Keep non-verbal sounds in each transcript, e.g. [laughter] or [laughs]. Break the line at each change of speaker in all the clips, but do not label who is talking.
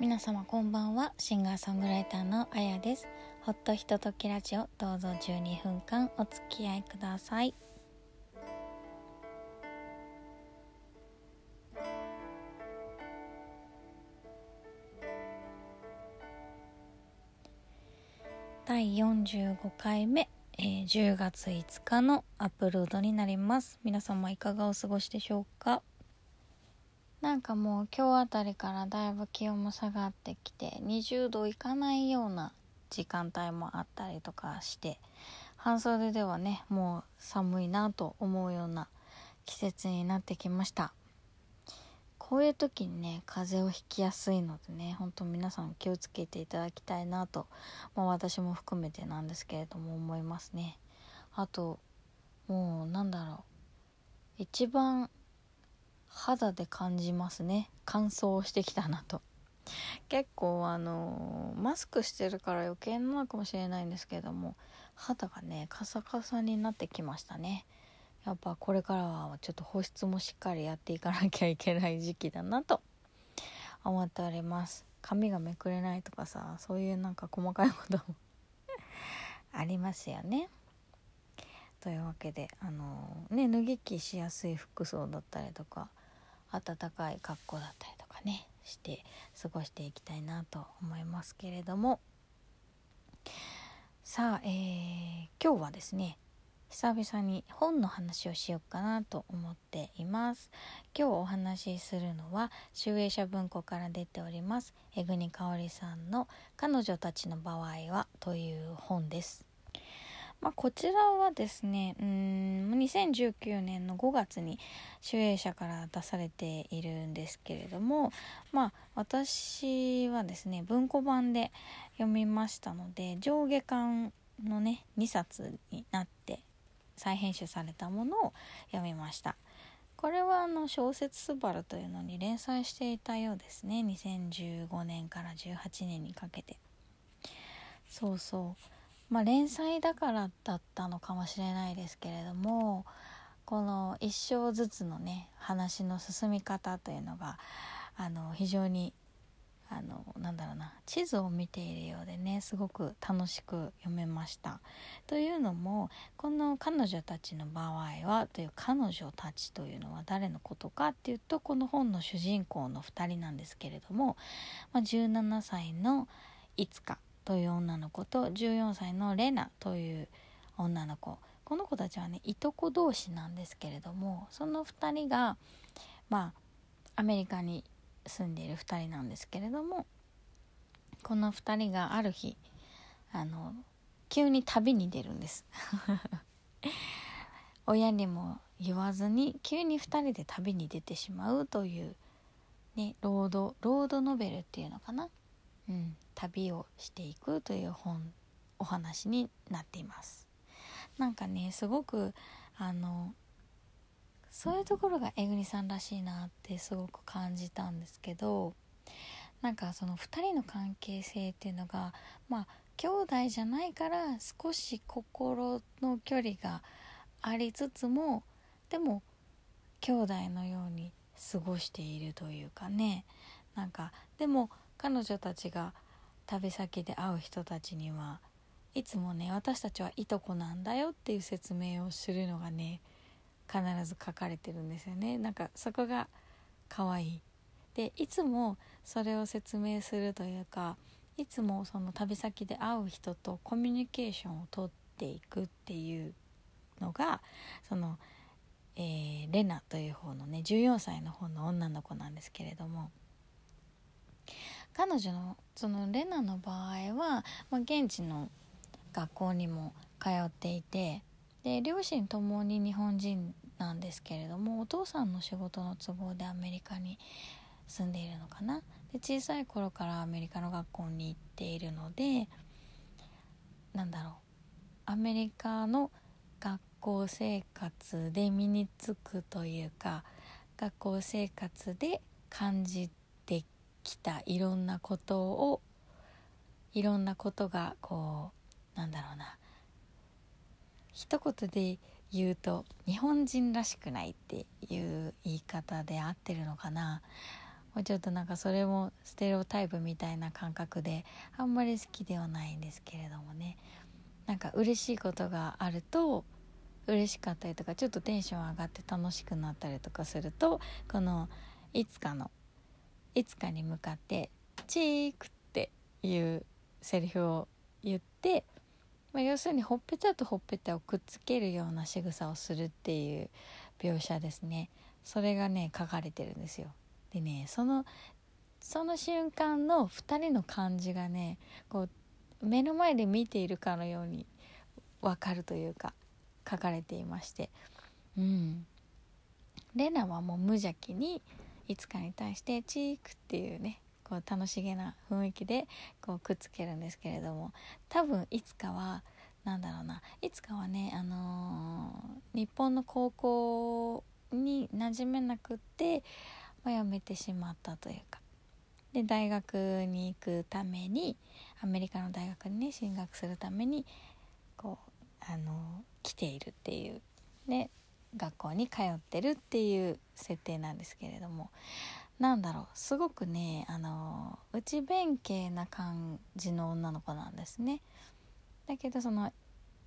皆様こんばんは。シンガーソングライターのあやです。ほっとひとときラジオどうぞ12分間お付き合いください。第45回目、えー、10月5日のアップロードになります。皆様いかがお過ごしでしょうか？なんかもう今日あたりからだいぶ気温も下がってきて20度いかないような時間帯もあったりとかして半袖ではねもう寒いなと思うような季節になってきました。こういう時にね風邪をひきやすいのでねほんと皆さん気をつけていただきたいなと、まあ、私も含めてなんですけれども思いますね。あともうなんだろう。一番肌で感じますね。乾燥してきたなと。結構あのマスクしてるから余計なのかもしれないんですけども肌がねカサカサになってきましたね。やっぱこれからはちょっと保湿もしっかりやっていかなきゃいけない時期だなと。思っております。髪がめくれないとかさそういうなんか細かいことも [laughs] ありますよね。というわけであのね脱ぎ着しやすい服装だったりとか暖かい格好だったりとかねして過ごしていきたいなと思いますけれども。さあ、えー、今日はですね久々に本の話をしようかなと思っています。今日お話しするのは集英社文庫から出ております江国香織さんの彼女たちの場合はという本です。まあ、こちらはですねうん2019年の5月に集英社から出されているんですけれどもまあ私はですね文庫版で読みましたので上下巻のね2冊になって再編集されたものを読みました。これはあの小説「スバルというのに連載していたようですね。2015年から18年にかけて。そうそう。まあ、連載だからだったのかもしれないですけれどもこの一章ずつのね話の進み方というのがあの非常にあのなんだろうな地図を見ているようでねすごく楽しく読めました。というのもこの彼女たちの場合はという彼女たちというのは誰のことかっていうとこの本の主人公の2人なんですけれども、まあ、17歳のいつかという女の子と14歳のレナという女の子。この子たちはねいとこ同士なんですけれどもその2人がまあアメリカに住んでいる2人なんですけれどもこの2人がある日あの急に旅に出るんです。[laughs] 親にも言わずに急に2人で旅に出てしまうという、ね、ロードロードノベルっていうのかな、うん、旅をしていくという本お話になっています。なんかねすごくあのそういうところがえぐりさんらしいなってすごく感じたんですけどなんかその2人の関係性っていうのがまあ兄弟じゃないから少し心の距離がありつつもでも兄弟のように過ごしているというかね。なんかでも彼女たちが旅先で会う人たちにはいつもね私たちはいとこなんだよっていう説明をするのがね必ず書かれてるんですよね。なんかそこが可愛い。でいつもそれを説明するというかいつもその旅先で会う人とコミュニケーションをとっていくっていうのがその、えー、レナという方のね14歳の方の女の子なんですけれども彼女のそのレナの場合は、まあ、現地の学校にも通っていてで両親ともに日本人なんですけれどもお父さんの仕事の都合でアメリカに住んでいるのかな。で小さい頃からアメリカの学校に行っているのでなんだろう。アメリカの学校生活で身につくというか学校生活で感じきたいろんなことをいろんなことがこうなんだろうな。一言で言うと日本人らしくないっていう言い方で合ってるのかな。もうちょっとなんかそれもステレオタイプみたいな感覚であんまり好きではないんですけれどもね。なんか嬉しいことがあると嬉しかったりとかちょっとテンション上がって楽しくなったりとかするとこのいつかのいつかに向かって「チーク」っていうセリフを言って、まあ、要するにほっぺたとほっぺたをくっつけるような仕草をするっていう描写ですね。それがね書かれてるんですよ。でねそのその瞬間の2人の感じがねこう目の前で見ているかのように分かるというか書かれていまして。うん。レナはもう無邪気にいつかに対してチークっていうねこう楽しげな雰囲気でこうくっつけるんですけれども多分いつかは何だろうないつかはねあのー、日本の高校に馴染めなくって、まあ、辞めてしまったというかで大学に行くためにアメリカの大学にね進学するためにこうあの来ているっていう。ね学校に通ってるっていう設定なんですけれどもなんだろうすごくねあの内弁慶な感じの女の子なんですね。だけどその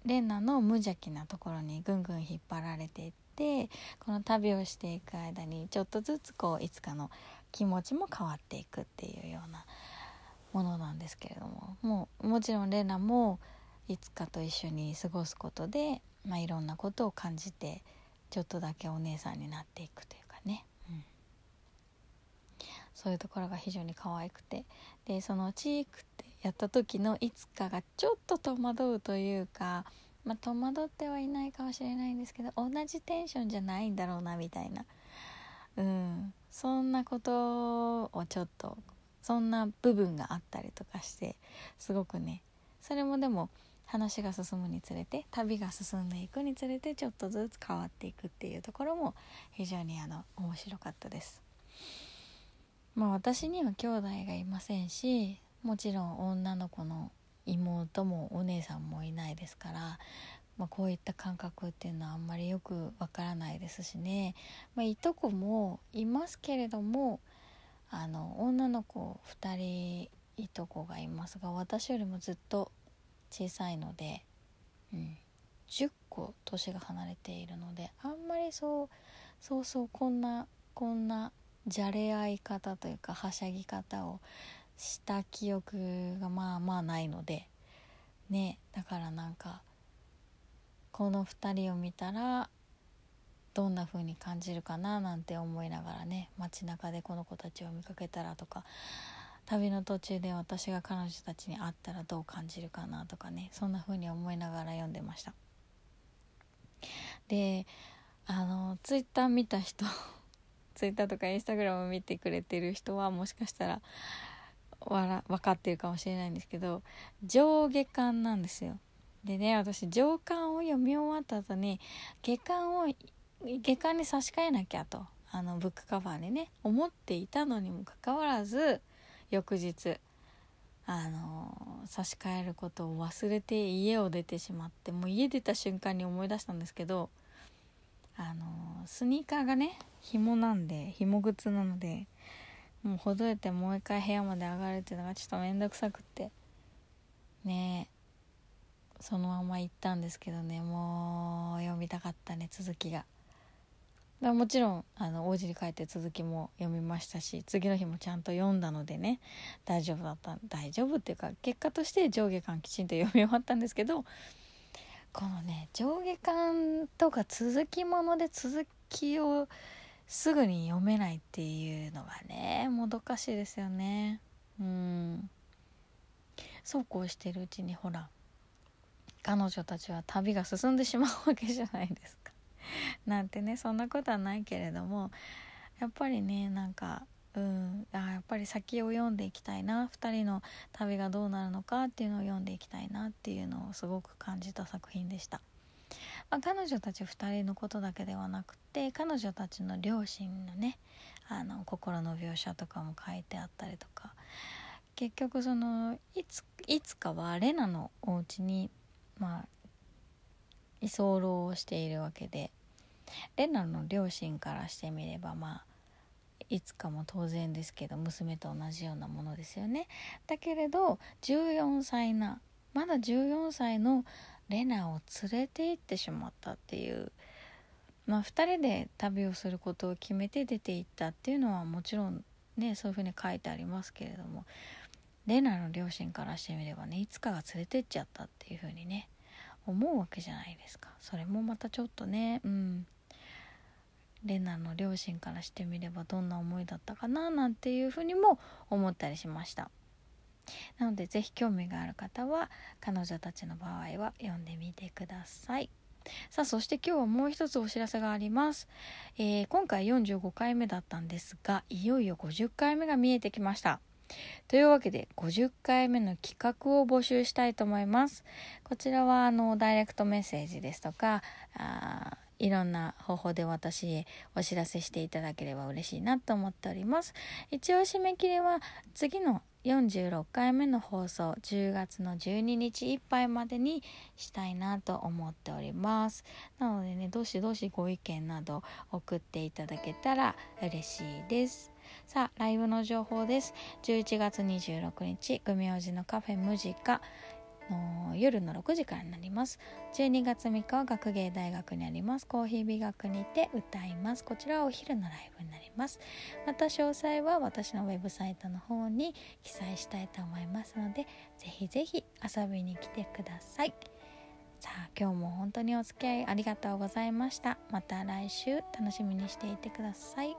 レナの無邪気なところにぐんぐん引っ張られていってこの旅をしていく間にちょっとずつこういつかの気持ちも変わっていくっていうようなものなんですけれどももうもちろんレナもいつかと一緒に過ごすことで、まあ、いろんなことを感じてちょっとだけお姉さんになっていくというかね、うん、そういうところが非常に可愛くて。でそのチークってやった時のいつかがちょっと戸惑うというか、まあ、戸惑ってはいないかもしれないんですけど同じテンションじゃないんだろうなみたいな、うん、そんなことをちょっとそんな部分があったりとかしてすごくね。それもでも話が進むにつれて旅が進んでいくにつれてちょっとずつ変わっていくっていうところも非常にあの面白かったです。まあ私には兄弟がいませんしもちろん女の子の妹もお姉さんもいないですから、まあ、こういった感覚っていうのはあんまりよくわからないですしね、まあ、いとこもいますけれどもあの女の子2人いとこがいますが私よりもずっと小さいので、うん、10個年が離れているのであんまりそうそうそうこんなこんなじゃれ合い方というかはしゃぎ方をした記憶がまあまあないのでねだからなんかこの2人を見たらどんな風に感じるかななんて思いながらね街中でこの子たちを見かけたらとか旅の途中で私が彼女たちに会ったらどう感じるかなとかねそんな風に思いながら読んでました。であのツイッター見た人 [laughs] ツイッターとかインスタグラム見てくれてる人はもしかしたらわら分かってるかもしれないんですけど上下巻なんですよ。でね私上巻を読み終わった後に下巻を下巻に差し替えなきゃとあのブックカバーにね思っていたのにもかかわらず翌日あの差し替えることを忘れて家を出てしまってもう家出た瞬間に思い出したんですけどあのスニーカーがね紐なんで紐靴なのでもうほどいてもう一回部屋まで上がるっていうのがちょっと面倒くさくってねそのまま行ったんですけどねもう読みたかったね続きが。もちろんあの王子に帰って続きも読みましたし次の日もちゃんと読んだのでね大丈夫だった大丈夫っていうか結果として上下巻きちんと読み終わったんですけどこのね上下巻とか続きもので続きをすぐに読めないっていうのがねもどかしいですよね。うん。そうこうしてるうちにほら彼女たちは旅が進んでしまうわけじゃないですか。[laughs] なんてねそんなことはないけれどもやっぱりねなんかうんあやっぱり先を読んでいきたいな2人の旅がどうなるのかっていうのを読んでいきたいなっていうのをすごく感じた作品でした。まあ、彼女たち2人のことだけではなくて彼女たちの両親のねあの心の描写とかも書いてあったりとか結局そのいついつかはレナのお家にまあ居候をしているわけでレナの両親からしてみればまあいつかも当然ですけど娘と同じようなものですよね。だけれど14歳なまだ14歳のレナを連れて行ってしまったっていうまあ2人で旅をすることを決めて出て行ったっていうのはもちろんねそういうふうに書いてありますけれどもレナの両親からしてみればねいつかが連れてっちゃったっていうふうにね思うわけじゃないですか。それもまたちょっとねうん。レナの両親からしてみればどんな思いだったかななんていうふうにも思ったりしました。なので是非興味がある方は彼女たちの場合は読んでみてください。さあそして今日はもう一つお知らせがあります、えー、今回45回目だったんですがいよいよ50回目が見えてきました。というわけで50回目の企画を募集したいと思います。こちらはあのダイレクトメッセージですとかあいろんな方法で私へお知らせしていただければ嬉しいなと思っております。一応締め切りは次の46回目の放送10月の12日いっぱいまでにしたいなと思っております。なのでねどしどしご意見など送っていただけたら嬉しいです。さあライブの情報です。11月26日グミおじのカフェムジカ。の夜の6時からになります。12月3日は学芸大学にあります。コーヒー美学にて歌います。こちらはお昼のライブになります。また詳細は私のウェブサイトの方に記載したいと思いますのでぜひぜひ遊びに来てください。さあ今日も本当にお付き合いありがとうございました。また来週楽しみにしていてください。